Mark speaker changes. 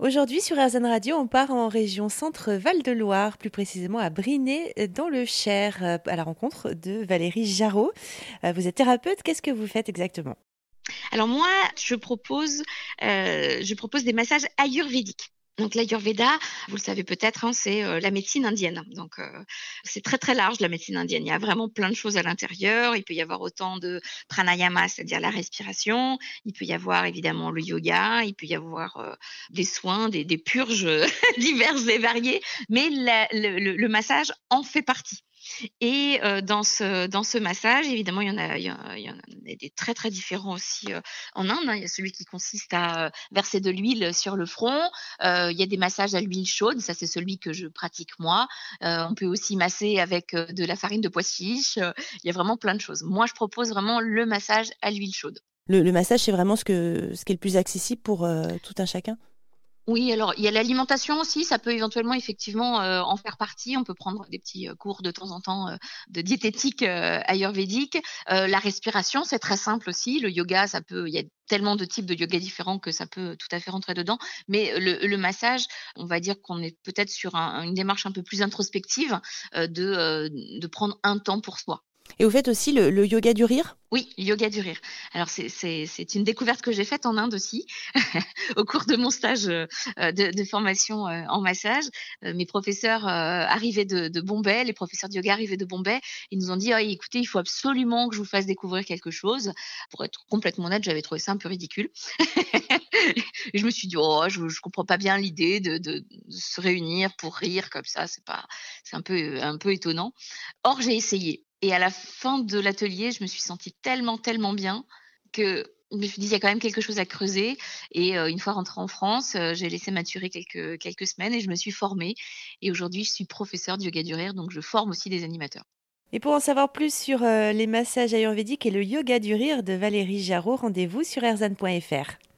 Speaker 1: Aujourd'hui, sur RZN Radio, on part en région Centre-Val-de-Loire, plus précisément à Briné, dans le Cher, euh, à la rencontre de Valérie Jarot. Euh, vous êtes thérapeute, qu'est-ce que vous faites exactement?
Speaker 2: Alors moi, je propose, euh, je propose des massages ayurvédiques. Donc l'Ayurveda, vous le savez peut-être, hein, c'est euh, la médecine indienne. Donc euh, c'est très très large la médecine indienne. Il y a vraiment plein de choses à l'intérieur. Il peut y avoir autant de pranayama, c'est-à-dire la respiration. Il peut y avoir évidemment le yoga. Il peut y avoir euh, des soins, des, purges diverses et variées. Mais le massage en fait partie. Et dans ce dans ce massage, évidemment, il y en a, il y, en a des très très différents aussi en Inde. Hein. Il y a celui qui consiste à verser de l'huile sur le front. il y a des massages à l'huile chaude. Ça, c'est celui que je pratique moi. on peut aussi masser avec de la farine de pois chiche. il y a vraiment plein de choses. Moi, je propose vraiment le massage à l'huile chaude.
Speaker 1: Le, le massage, c'est vraiment ce que ce qui est le plus accessible pour tout un chacun?
Speaker 2: Oui, alors il y a l'alimentation aussi, ça peut éventuellement effectivement euh, en faire partie. On peut prendre des petits euh, cours de temps en temps euh, de diététique ayurvédique. la respiration, c'est très simple aussi. Le yoga, ça peut, il y a tellement de types de yoga différents que ça peut tout à fait rentrer dedans. Mais le, massage, on va dire qu'on est peut-être sur une démarche un peu plus introspective de prendre un temps pour soi.
Speaker 1: Et vous faites aussi le, yoga du rire?
Speaker 2: Oui, yoga du rire. Alors c'est une découverte que j'ai faite en Inde aussi, au cours de mon stage euh, de, formation euh, en massage. Euh, mes professeurs arrivaient de, Bombay, les professeurs de yoga arrivaient de Bombay. Ils nous ont dit, «Ah, écoutez, il faut absolument que je vous fasse découvrir quelque chose. Pour être complètement honnête, j'avais trouvé ça un peu ridicule. Et je me suis dit, oh, je, ne comprends pas bien l'idée de, de, se réunir pour rire comme ça. C'est c'est un peu, un peu étonnant. Or, j'ai essayé. Et à la fin de l'atelier, je me suis sentie tellement, tellement bien que je me suis dit, y a quand même quelque chose à creuser. Et euh, une fois rentrée en France, euh, j'ai laissé maturer quelques, quelques semaines et je me suis formée. Et aujourd'hui, je suis professeure de yoga du rire, donc je forme aussi des animateurs.
Speaker 1: Et pour en savoir plus sur euh, les massages ayurvédiques et le yoga du rire de Valérie Jarot, rendez-vous sur erzan.fr.